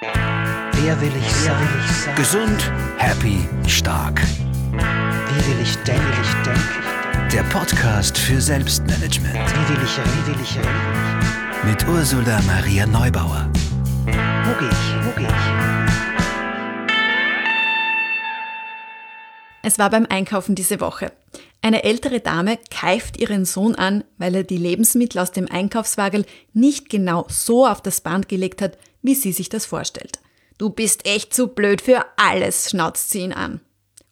Wer will ich sein? Gesund, happy, stark. Wie will ich denken? Will ich denken? Der Podcast für Selbstmanagement Wie will ich reden? Wie will ich reden? mit Ursula Maria Neubauer. Wo gehe ich? Wo gehe ich? Es war beim Einkaufen diese Woche. Eine ältere Dame keift ihren Sohn an, weil er die Lebensmittel aus dem Einkaufswagel nicht genau so auf das Band gelegt hat, wie sie sich das vorstellt. Du bist echt zu blöd für alles, schnauzt sie ihn an.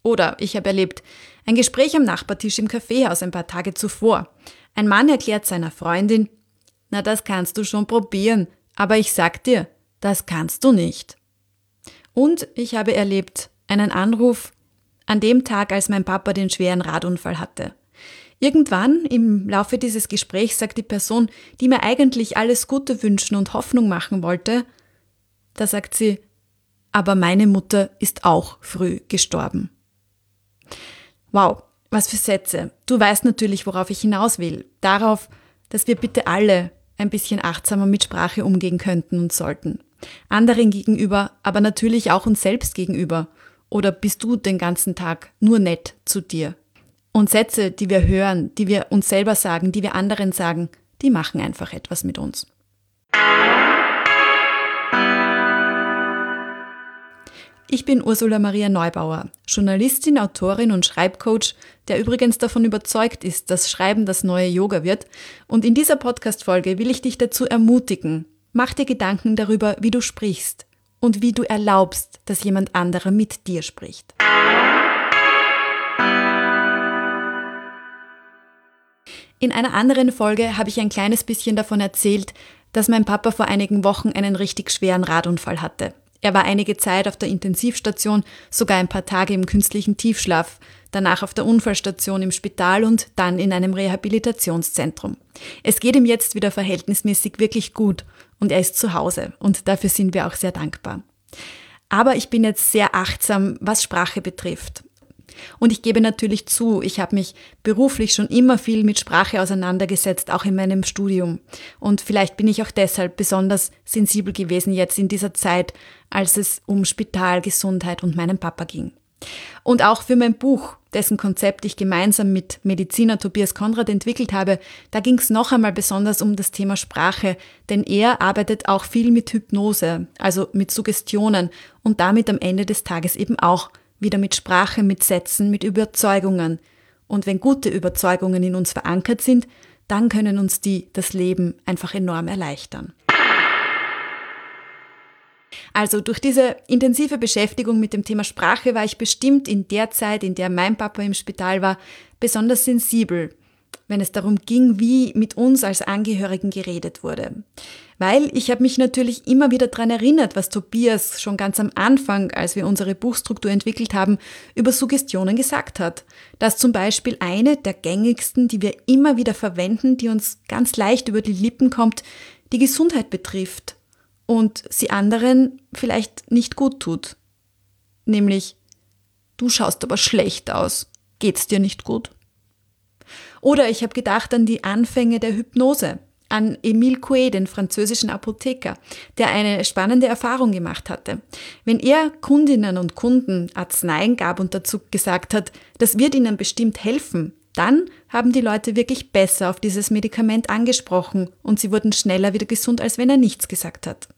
Oder ich habe erlebt, ein Gespräch am Nachbartisch im Kaffeehaus ein paar Tage zuvor. Ein Mann erklärt seiner Freundin, na das kannst du schon probieren, aber ich sag dir, das kannst du nicht. Und ich habe erlebt einen Anruf an dem Tag, als mein Papa den schweren Radunfall hatte. Irgendwann im Laufe dieses Gesprächs sagt die Person, die mir eigentlich alles Gute wünschen und Hoffnung machen wollte, da sagt sie, aber meine Mutter ist auch früh gestorben. Wow, was für Sätze. Du weißt natürlich, worauf ich hinaus will. Darauf, dass wir bitte alle ein bisschen achtsamer mit Sprache umgehen könnten und sollten. Anderen gegenüber, aber natürlich auch uns selbst gegenüber. Oder bist du den ganzen Tag nur nett zu dir? Und Sätze, die wir hören, die wir uns selber sagen, die wir anderen sagen, die machen einfach etwas mit uns. Ich bin Ursula Maria Neubauer, Journalistin, Autorin und Schreibcoach, der übrigens davon überzeugt ist, dass Schreiben das neue Yoga wird. Und in dieser Podcast-Folge will ich dich dazu ermutigen, mach dir Gedanken darüber, wie du sprichst und wie du erlaubst, dass jemand anderer mit dir spricht. In einer anderen Folge habe ich ein kleines bisschen davon erzählt, dass mein Papa vor einigen Wochen einen richtig schweren Radunfall hatte. Er war einige Zeit auf der Intensivstation, sogar ein paar Tage im künstlichen Tiefschlaf, danach auf der Unfallstation im Spital und dann in einem Rehabilitationszentrum. Es geht ihm jetzt wieder verhältnismäßig wirklich gut und er ist zu Hause und dafür sind wir auch sehr dankbar. Aber ich bin jetzt sehr achtsam, was Sprache betrifft. Und ich gebe natürlich zu, ich habe mich beruflich schon immer viel mit Sprache auseinandergesetzt, auch in meinem Studium. Und vielleicht bin ich auch deshalb besonders sensibel gewesen jetzt in dieser Zeit, als es um Spital, Gesundheit und meinen Papa ging. Und auch für mein Buch, dessen Konzept ich gemeinsam mit Mediziner Tobias Konrad entwickelt habe, da ging es noch einmal besonders um das Thema Sprache, denn er arbeitet auch viel mit Hypnose, also mit Suggestionen und damit am Ende des Tages eben auch wieder mit Sprache, mit Sätzen, mit Überzeugungen. Und wenn gute Überzeugungen in uns verankert sind, dann können uns die das Leben einfach enorm erleichtern. Also durch diese intensive Beschäftigung mit dem Thema Sprache war ich bestimmt in der Zeit, in der mein Papa im Spital war, besonders sensibel, wenn es darum ging, wie mit uns als Angehörigen geredet wurde. Weil ich habe mich natürlich immer wieder daran erinnert, was Tobias schon ganz am Anfang, als wir unsere Buchstruktur entwickelt haben, über Suggestionen gesagt hat. Dass zum Beispiel eine der gängigsten, die wir immer wieder verwenden, die uns ganz leicht über die Lippen kommt, die Gesundheit betrifft und sie anderen vielleicht nicht gut tut. Nämlich, du schaust aber schlecht aus. Geht's dir nicht gut? Oder ich habe gedacht an die Anfänge der Hypnose, an Emile Coué, den französischen Apotheker, der eine spannende Erfahrung gemacht hatte. Wenn er Kundinnen und Kunden Arzneien gab und dazu gesagt hat, das wird ihnen bestimmt helfen, dann haben die Leute wirklich besser auf dieses Medikament angesprochen und sie wurden schneller wieder gesund, als wenn er nichts gesagt hat.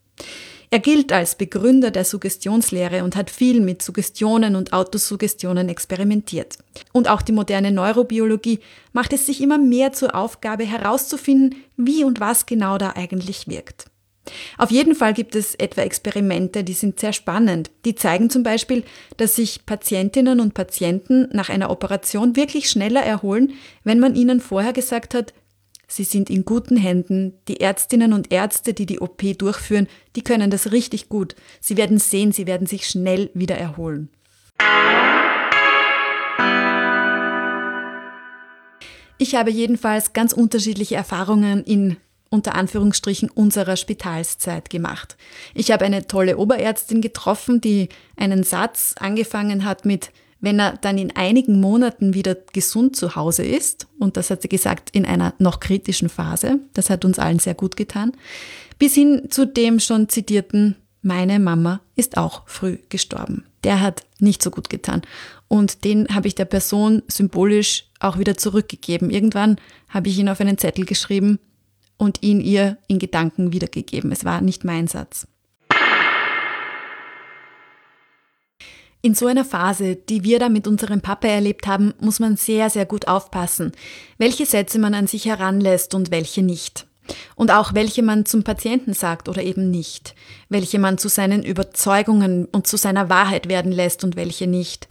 Er gilt als Begründer der Suggestionslehre und hat viel mit Suggestionen und Autosuggestionen experimentiert. Und auch die moderne Neurobiologie macht es sich immer mehr zur Aufgabe herauszufinden, wie und was genau da eigentlich wirkt. Auf jeden Fall gibt es etwa Experimente, die sind sehr spannend. Die zeigen zum Beispiel, dass sich Patientinnen und Patienten nach einer Operation wirklich schneller erholen, wenn man ihnen vorher gesagt hat, Sie sind in guten Händen. Die Ärztinnen und Ärzte, die die OP durchführen, die können das richtig gut. Sie werden sehen, sie werden sich schnell wieder erholen. Ich habe jedenfalls ganz unterschiedliche Erfahrungen in unter Anführungsstrichen unserer Spitalszeit gemacht. Ich habe eine tolle Oberärztin getroffen, die einen Satz angefangen hat mit wenn er dann in einigen Monaten wieder gesund zu Hause ist, und das hat sie gesagt, in einer noch kritischen Phase, das hat uns allen sehr gut getan, bis hin zu dem schon zitierten, meine Mama ist auch früh gestorben. Der hat nicht so gut getan. Und den habe ich der Person symbolisch auch wieder zurückgegeben. Irgendwann habe ich ihn auf einen Zettel geschrieben und ihn ihr in Gedanken wiedergegeben. Es war nicht mein Satz. In so einer Phase, die wir da mit unserem Papa erlebt haben, muss man sehr, sehr gut aufpassen, welche Sätze man an sich heranlässt und welche nicht. Und auch welche man zum Patienten sagt oder eben nicht, welche man zu seinen Überzeugungen und zu seiner Wahrheit werden lässt und welche nicht,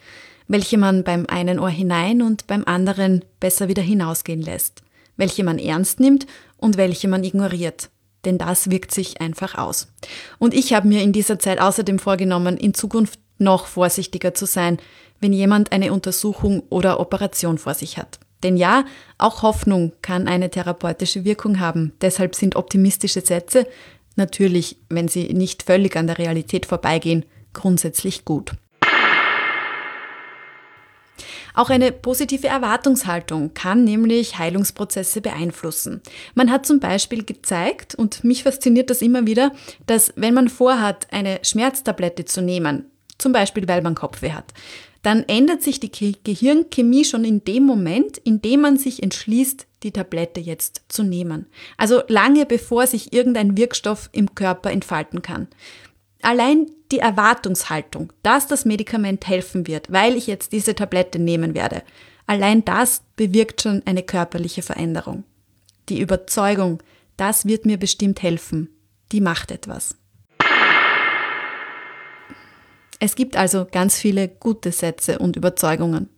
welche man beim einen Ohr hinein und beim anderen besser wieder hinausgehen lässt, welche man ernst nimmt und welche man ignoriert. Denn das wirkt sich einfach aus. Und ich habe mir in dieser Zeit außerdem vorgenommen, in Zukunft noch vorsichtiger zu sein, wenn jemand eine Untersuchung oder Operation vor sich hat. Denn ja, auch Hoffnung kann eine therapeutische Wirkung haben. Deshalb sind optimistische Sätze, natürlich, wenn sie nicht völlig an der Realität vorbeigehen, grundsätzlich gut. Auch eine positive Erwartungshaltung kann nämlich Heilungsprozesse beeinflussen. Man hat zum Beispiel gezeigt, und mich fasziniert das immer wieder, dass wenn man vorhat, eine Schmerztablette zu nehmen, zum Beispiel weil man Kopfweh hat, dann ändert sich die Gehirnchemie schon in dem Moment, in dem man sich entschließt, die Tablette jetzt zu nehmen. Also lange bevor sich irgendein Wirkstoff im Körper entfalten kann. Allein die Erwartungshaltung, dass das Medikament helfen wird, weil ich jetzt diese Tablette nehmen werde, allein das bewirkt schon eine körperliche Veränderung. Die Überzeugung, das wird mir bestimmt helfen, die macht etwas. Es gibt also ganz viele gute Sätze und Überzeugungen.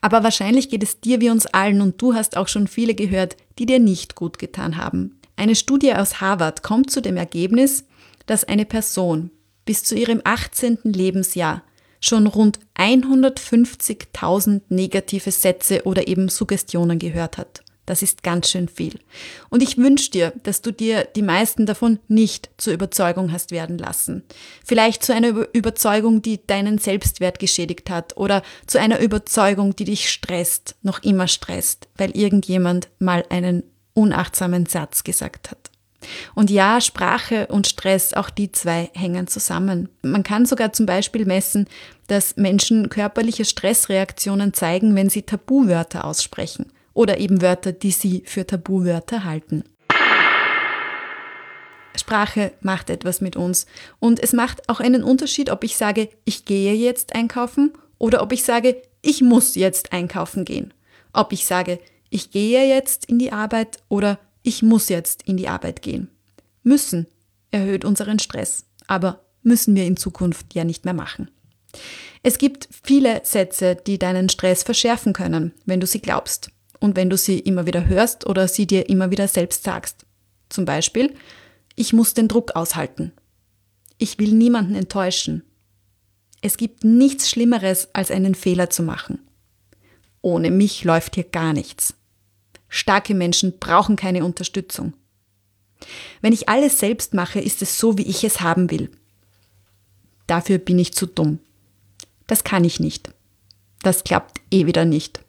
Aber wahrscheinlich geht es dir wie uns allen und du hast auch schon viele gehört, die dir nicht gut getan haben. Eine Studie aus Harvard kommt zu dem Ergebnis, dass eine Person bis zu ihrem 18. Lebensjahr schon rund 150.000 negative Sätze oder eben Suggestionen gehört hat. Das ist ganz schön viel. Und ich wünsche dir, dass du dir die meisten davon nicht zur Überzeugung hast werden lassen. Vielleicht zu einer Überzeugung, die deinen Selbstwert geschädigt hat oder zu einer Überzeugung, die dich stresst, noch immer stresst, weil irgendjemand mal einen unachtsamen Satz gesagt hat. Und ja, Sprache und Stress, auch die zwei hängen zusammen. Man kann sogar zum Beispiel messen, dass Menschen körperliche Stressreaktionen zeigen, wenn sie Tabuwörter aussprechen oder eben Wörter, die sie für Tabuwörter halten. Sprache macht etwas mit uns und es macht auch einen Unterschied, ob ich sage, ich gehe jetzt einkaufen oder ob ich sage, ich muss jetzt einkaufen gehen. Ob ich sage, ich gehe jetzt in die Arbeit oder ich muss jetzt in die Arbeit gehen. Müssen erhöht unseren Stress, aber müssen wir in Zukunft ja nicht mehr machen. Es gibt viele Sätze, die deinen Stress verschärfen können, wenn du sie glaubst und wenn du sie immer wieder hörst oder sie dir immer wieder selbst sagst. Zum Beispiel, ich muss den Druck aushalten. Ich will niemanden enttäuschen. Es gibt nichts Schlimmeres, als einen Fehler zu machen. Ohne mich läuft hier gar nichts. Starke Menschen brauchen keine Unterstützung. Wenn ich alles selbst mache, ist es so, wie ich es haben will. Dafür bin ich zu dumm. Das kann ich nicht. Das klappt eh wieder nicht.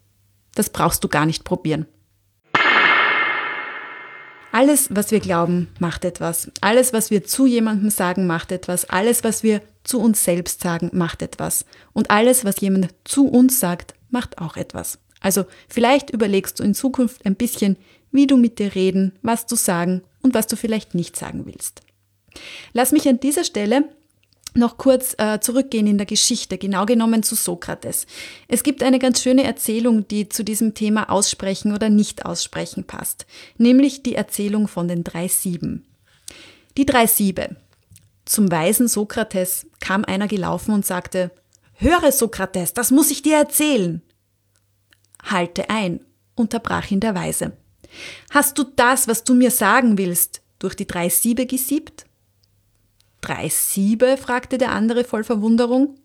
Das brauchst du gar nicht probieren. Alles, was wir glauben, macht etwas. Alles, was wir zu jemandem sagen, macht etwas. Alles, was wir zu uns selbst sagen, macht etwas. Und alles, was jemand zu uns sagt, macht auch etwas. Also vielleicht überlegst du in Zukunft ein bisschen, wie du mit dir reden, was du sagen und was du vielleicht nicht sagen willst. Lass mich an dieser Stelle noch kurz äh, zurückgehen in der Geschichte, genau genommen zu Sokrates. Es gibt eine ganz schöne Erzählung, die zu diesem Thema Aussprechen oder Nicht-Aussprechen passt, nämlich die Erzählung von den drei Sieben. Die drei Siebe. Zum weisen Sokrates kam einer gelaufen und sagte, Höre, Sokrates, das muss ich dir erzählen. Halte ein, unterbrach ihn der Weise. Hast du das, was du mir sagen willst, durch die drei Siebe gesiebt? Drei Siebe? fragte der andere voll Verwunderung.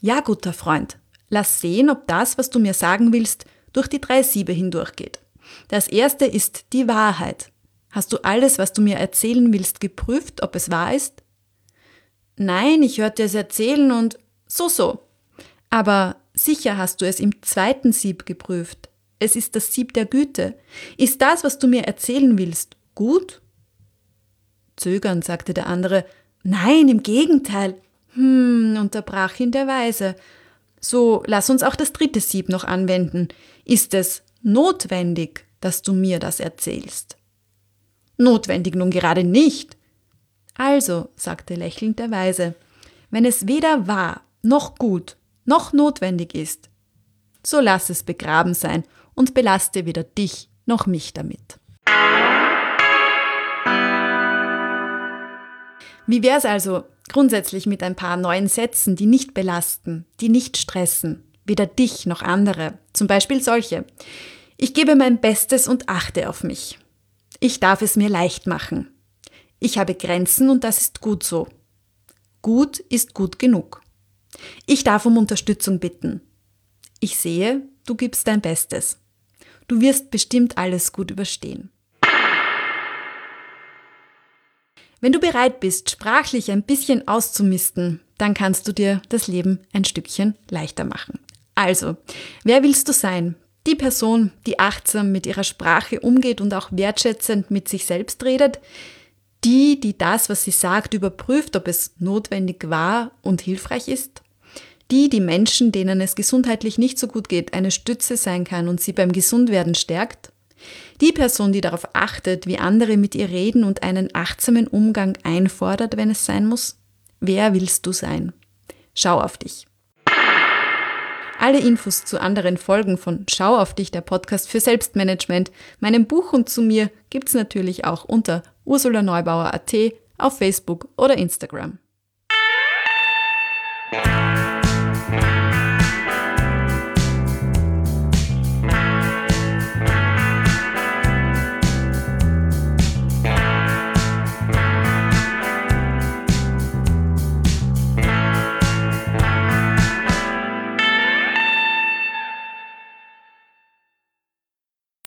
Ja, guter Freund, lass sehen, ob das, was du mir sagen willst, durch die drei Siebe hindurchgeht. Das erste ist die Wahrheit. Hast du alles, was du mir erzählen willst, geprüft, ob es wahr ist? Nein, ich hörte es erzählen und so so. Aber sicher hast du es im zweiten Sieb geprüft. Es ist das Sieb der Güte. Ist das, was du mir erzählen willst, gut? Zögernd sagte der andere, Nein, im Gegenteil. Hm, unterbrach ihn der Weise. So, lass uns auch das dritte Sieb noch anwenden. Ist es notwendig, dass du mir das erzählst? Notwendig nun gerade nicht. Also, sagte lächelnd der Weise, wenn es weder wahr, noch gut, noch notwendig ist, so lass es begraben sein und belaste weder dich noch mich damit. Wie wär's also grundsätzlich mit ein paar neuen Sätzen, die nicht belasten, die nicht stressen, weder dich noch andere? Zum Beispiel solche. Ich gebe mein Bestes und achte auf mich. Ich darf es mir leicht machen. Ich habe Grenzen und das ist gut so. Gut ist gut genug. Ich darf um Unterstützung bitten. Ich sehe, du gibst dein Bestes. Du wirst bestimmt alles gut überstehen. Wenn du bereit bist, sprachlich ein bisschen auszumisten, dann kannst du dir das Leben ein Stückchen leichter machen. Also, wer willst du sein? Die Person, die achtsam mit ihrer Sprache umgeht und auch wertschätzend mit sich selbst redet? Die, die das, was sie sagt, überprüft, ob es notwendig war und hilfreich ist? Die, die Menschen, denen es gesundheitlich nicht so gut geht, eine Stütze sein kann und sie beim Gesundwerden stärkt? Die Person, die darauf achtet, wie andere mit ihr reden und einen achtsamen Umgang einfordert, wenn es sein muss? Wer willst du sein? Schau auf dich. Alle Infos zu anderen Folgen von Schau auf dich, der Podcast für Selbstmanagement, meinem Buch und zu mir gibt's natürlich auch unter ursulaneubauer.at auf Facebook oder Instagram.